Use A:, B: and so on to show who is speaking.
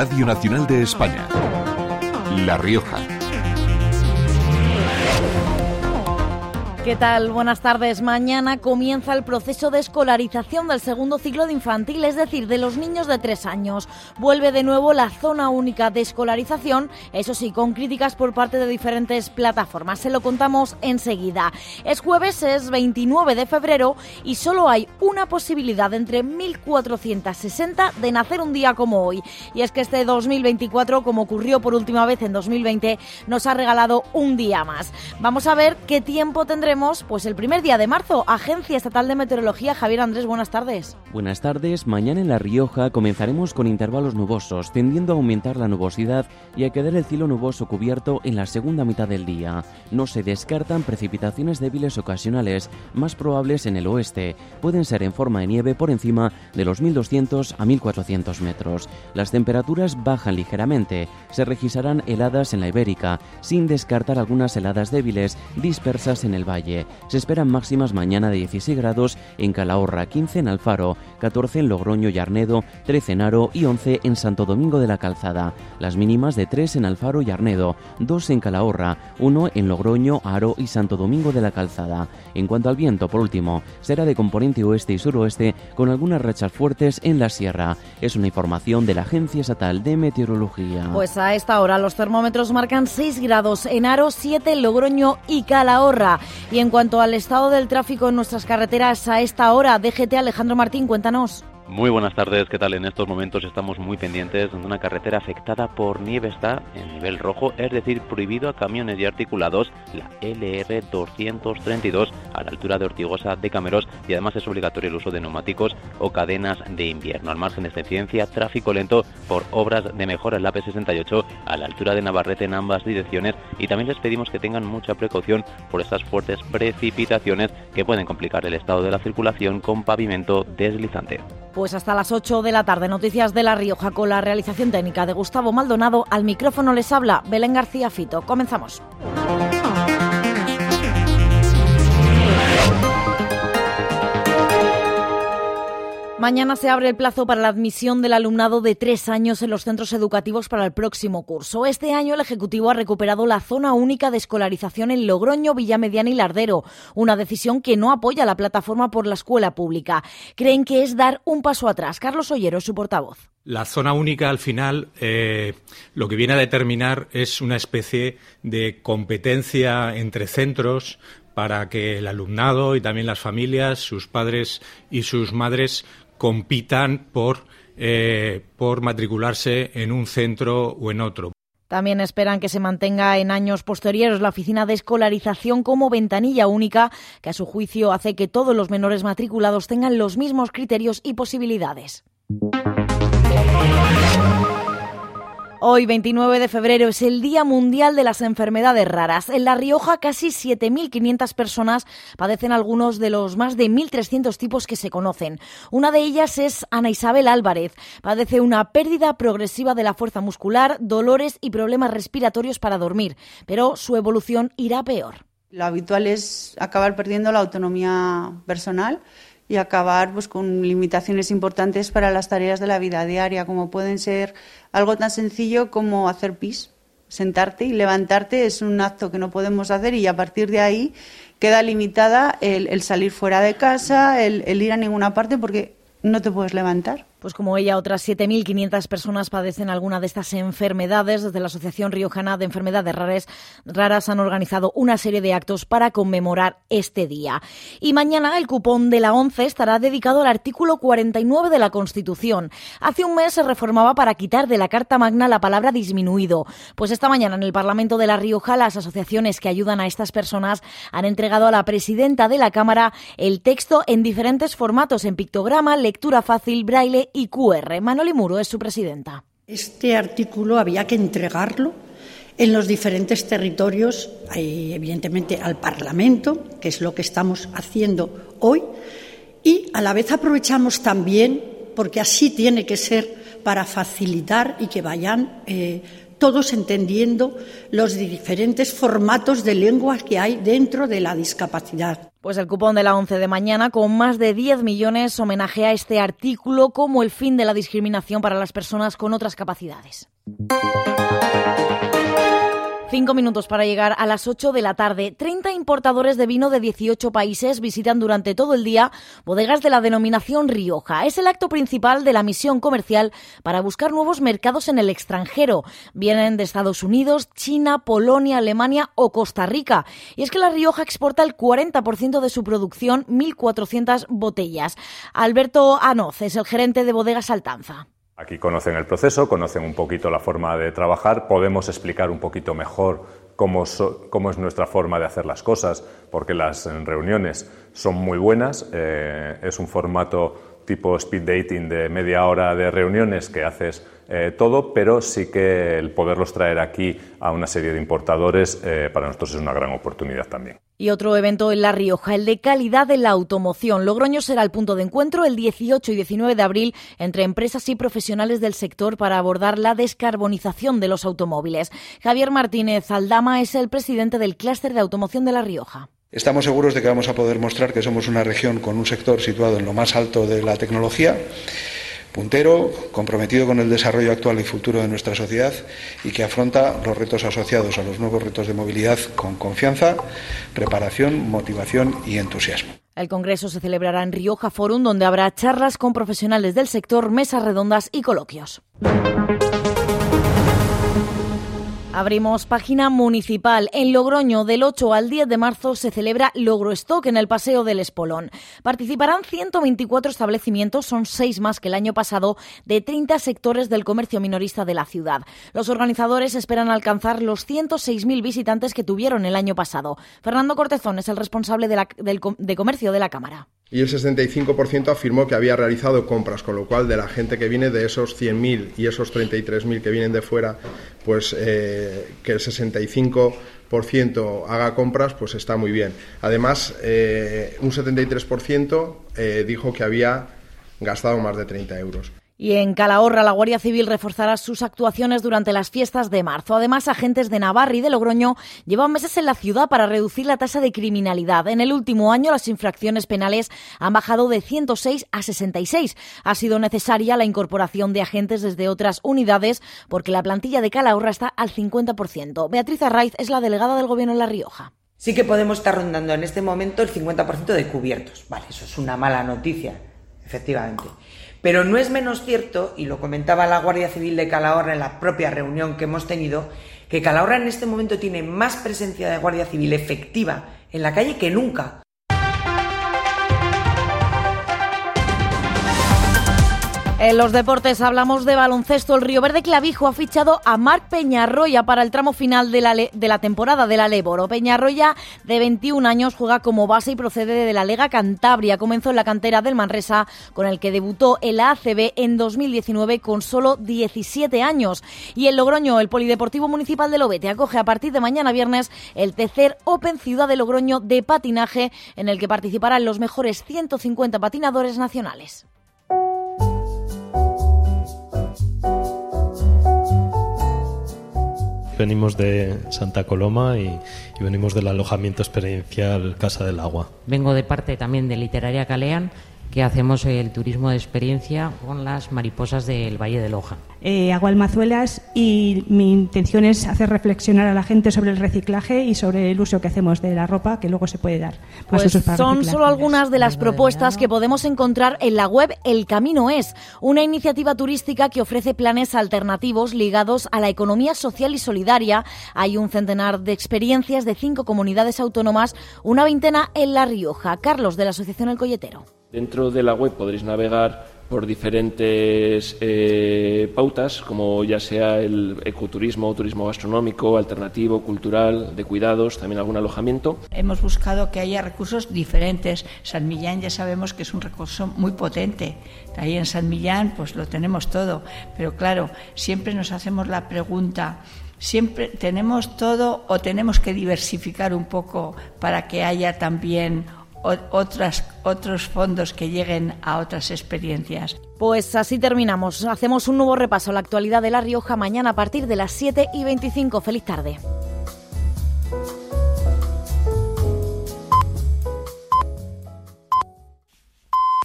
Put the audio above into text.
A: Radio Nacional de España. La Rioja.
B: ¿Qué tal? Buenas tardes. Mañana comienza el proceso de escolarización del segundo ciclo de infantil, es decir, de los niños de tres años. Vuelve de nuevo la zona única de escolarización, eso sí, con críticas por parte de diferentes plataformas. Se lo contamos enseguida. Es jueves, es 29 de febrero y solo hay una posibilidad entre 1.460 de nacer un día como hoy. Y es que este 2024, como ocurrió por última vez en 2020, nos ha regalado un día más. Vamos a ver qué tiempo tendremos pues el primer día de marzo. Agencia Estatal de Meteorología, Javier Andrés, buenas tardes.
C: Buenas tardes. Mañana en La Rioja comenzaremos con intervalos nubosos, tendiendo a aumentar la nubosidad y a quedar el cielo nuboso cubierto en la segunda mitad del día. No se descartan precipitaciones débiles ocasionales, más probables en el oeste. Pueden ser en forma de nieve por encima de los 1200 a 1400 metros. Las temperaturas bajan ligeramente. Se registrarán heladas en la Ibérica, sin descartar algunas heladas débiles dispersas en el valle se esperan máximas mañana de 16 grados en Calahorra, 15 en Alfaro, 14 en Logroño y Arnedo, 13 en Aro y 11 en Santo Domingo de la Calzada. Las mínimas de 3 en Alfaro y Arnedo, 2 en Calahorra, 1 en Logroño, Aro y Santo Domingo de la Calzada. En cuanto al viento, por último, será de componente oeste y suroeste con algunas rachas fuertes en la sierra. Es una información de la Agencia Estatal de Meteorología.
B: Pues a esta hora los termómetros marcan 6 grados en Aro, 7 en Logroño y Calahorra. Y en cuanto al estado del tráfico en nuestras carreteras a esta hora, DGT Alejandro Martín, cuéntanos.
D: Muy buenas tardes, ¿qué tal? En estos momentos estamos muy pendientes de una carretera afectada por nieve está en nivel rojo, es decir, prohibido a camiones y articulados la LR 232 a la altura de Ortigosa de Cameros y además es obligatorio el uso de neumáticos o cadenas de invierno. Al margen de esta tráfico lento por obras de mejora en la P68 a la altura de Navarrete en ambas direcciones y también les pedimos que tengan mucha precaución por estas fuertes precipitaciones que pueden complicar el estado de la circulación con pavimento deslizante.
B: Pues hasta las 8 de la tarde, noticias de La Rioja con la realización técnica de Gustavo Maldonado. Al micrófono les habla Belén García Fito. Comenzamos. Mañana se abre el plazo para la admisión del alumnado de tres años en los centros educativos para el próximo curso. Este año el Ejecutivo ha recuperado la zona única de escolarización en Logroño, Villamediana y Lardero, una decisión que no apoya la plataforma por la escuela pública. Creen que es dar un paso atrás. Carlos Ollero, su portavoz.
E: La zona única, al final, eh, lo que viene a determinar es una especie de competencia entre centros para que el alumnado y también las familias, sus padres y sus madres compitan por, eh, por matricularse en un centro o en otro.
B: También esperan que se mantenga en años posteriores la oficina de escolarización como ventanilla única, que a su juicio hace que todos los menores matriculados tengan los mismos criterios y posibilidades. Hoy, 29 de febrero, es el Día Mundial de las Enfermedades Raras. En La Rioja, casi 7.500 personas padecen algunos de los más de 1.300 tipos que se conocen. Una de ellas es Ana Isabel Álvarez. Padece una pérdida progresiva de la fuerza muscular, dolores y problemas respiratorios para dormir, pero su evolución irá peor.
F: Lo habitual es acabar perdiendo la autonomía personal y acabar pues, con limitaciones importantes para las tareas de la vida diaria, como pueden ser algo tan sencillo como hacer pis. Sentarte y levantarte es un acto que no podemos hacer y a partir de ahí queda limitada el, salir fuera de casa, el ir a ninguna parte porque no te puedes levantar.
B: Pues como ella, otras 7.500 personas padecen alguna de estas enfermedades. Desde la Asociación Riojana de Enfermedades Raras, han organizado una serie de actos para conmemorar este día. Y mañana el cupón de la ONCE estará dedicado al artículo 49 de la Constitución. Hace un mes se reformaba para quitar de la Carta Magna la palabra disminuido. Pues esta mañana en el Parlamento de La Rioja las asociaciones que ayudan a estas personas han entregado a la presidenta de la Cámara el texto en diferentes formatos, en pictograma, lectura fácil, braille y QR. Manoli Muro es su presidenta.
G: Este artículo había que entregarlo en los diferentes territorios, evidentemente al Parlamento, que es lo que estamos haciendo hoy, y a la vez aprovechamos también, porque así tiene que ser, para facilitar y que vayan eh, todos entendiendo los diferentes formatos de lenguas que hay dentro de la discapacidad.
B: Pues el cupón de la 11 de mañana, con más de 10 millones, homenajea este artículo como el fin de la discriminación para las personas con otras capacidades. Cinco minutos para llegar a las ocho de la tarde. Treinta importadores de vino de 18 países visitan durante todo el día bodegas de la denominación Rioja. Es el acto principal de la misión comercial para buscar nuevos mercados en el extranjero. Vienen de Estados Unidos, China, Polonia, Alemania o Costa Rica. Y es que la Rioja exporta el 40% de su producción, 1.400 botellas. Alberto Anoz es el gerente de Bodegas Altanza.
H: Aquí conocen el proceso, conocen un poquito la forma de trabajar, podemos explicar un poquito mejor cómo, es nuestra forma de hacer las cosas, porque las reuniones son muy buenas, eh, es un formato tipo speed dating de media hora de reuniones que haces eh, todo, pero sí que el poderlos traer aquí a una serie de importadores eh, para nosotros es una gran oportunidad también.
B: Y otro evento en La Rioja, el de calidad de la automoción. Logroño será el punto de encuentro el 18 y 19 de abril entre empresas y profesionales del sector para abordar la descarbonización de los automóviles. Javier Martínez Aldama es el presidente del clúster de automoción de La Rioja.
I: Estamos seguros de que vamos a poder mostrar que somos una región con un sector situado en lo más alto de la tecnología puntero, comprometido con el desarrollo actual y futuro de nuestra sociedad y que afronta los retos asociados a los nuevos retos de movilidad con confianza, preparación, motivación y entusiasmo.
B: El Congreso se celebrará en Rioja Forum, donde habrá charlas con profesionales del sector, mesas redondas y coloquios. Abrimos página municipal. En Logroño, del 8 al 10 de marzo, se celebra Logrostock en el Paseo del Espolón. Participarán 124 establecimientos, son seis más que el año pasado, de 30 sectores del comercio minorista de la ciudad. Los organizadores esperan alcanzar los 106.000 visitantes que tuvieron el año pasado. Fernando Cortezón es el responsable de, de comercio de la Cámara
J: y el 65% afirmó que había realizado compras, con lo cual de la gente que viene de esos 100.000 y esos 33.000 que vienen de fuera, pues eh, que el 65% haga compras, pues está muy bien. Además, eh, un 73% eh, dijo que había gastado más de 30 euros.
B: Y en Calahorra, la Guardia Civil reforzará sus actuaciones durante las fiestas de marzo. Además, agentes de Navarra y de Logroño llevan meses en la ciudad para reducir la tasa de criminalidad. En el último año, las infracciones penales han bajado de 106 a 66. Ha sido necesaria la incorporación de agentes desde otras unidades porque la plantilla de Calahorra está al 50%. Beatriz Arraiz es la delegada del Gobierno en La Rioja.
K: Sí que podemos estar rondando en este momento el 50% de cubiertos. Vale, eso es una mala noticia, efectivamente. Pero no es menos cierto, y lo comentaba la Guardia Civil de Calahorra en la propia reunión que hemos tenido, que Calahorra en este momento tiene más presencia de Guardia Civil efectiva en la calle que nunca.
B: En los deportes hablamos de baloncesto. El Río Verde Clavijo ha fichado a Marc Peñarroya para el tramo final de la, de la temporada de la Leboro. Peñarroya, de 21 años, juega como base y procede de la Lega Cantabria. Comenzó en la cantera del Manresa, con el que debutó en la ACB en 2019 con solo 17 años. Y en Logroño, el Polideportivo Municipal de Lobete acoge a partir de mañana viernes el tercer Open Ciudad de Logroño de patinaje, en el que participarán los mejores 150 patinadores nacionales.
L: Venimos de Santa Coloma y, venimos del alojamiento experiencial Casa del Agua.
M: Vengo de parte también de Literaria Calean que hacemos el turismo de experiencia con las mariposas del Valle de Loja.
N: Eh, hago almazuelas y mi intención es hacer reflexionar a la gente sobre el reciclaje y sobre el uso que hacemos de la ropa que luego se puede dar.
B: Pues son solo algunas de las propuestas que podemos encontrar en la web El Camino Es, una iniciativa turística que ofrece planes alternativos ligados a la economía social y solidaria. Hay un centenar de experiencias de cinco comunidades autónomas, una veintena en La Rioja. Carlos de la Asociación El Colletero.
O: Dentro de la web podréis navegar por diferentes eh, pautas, como ya sea el ecoturismo, turismo gastronómico, alternativo, cultural, de cuidados, también algún alojamiento.
P: Hemos buscado que haya recursos diferentes. San Millán ya sabemos que es un recurso muy potente. Ahí en San Millán pues lo tenemos todo. Pero claro, siempre nos hacemos la pregunta, siempre tenemos todo o tenemos que diversificar un poco para que haya también otros fondos que lleguen a otras experiencias.
B: Pues así terminamos. Hacemos un nuevo repaso a la actualidad de La Rioja mañana a partir de las 7 y 25. Feliz tarde.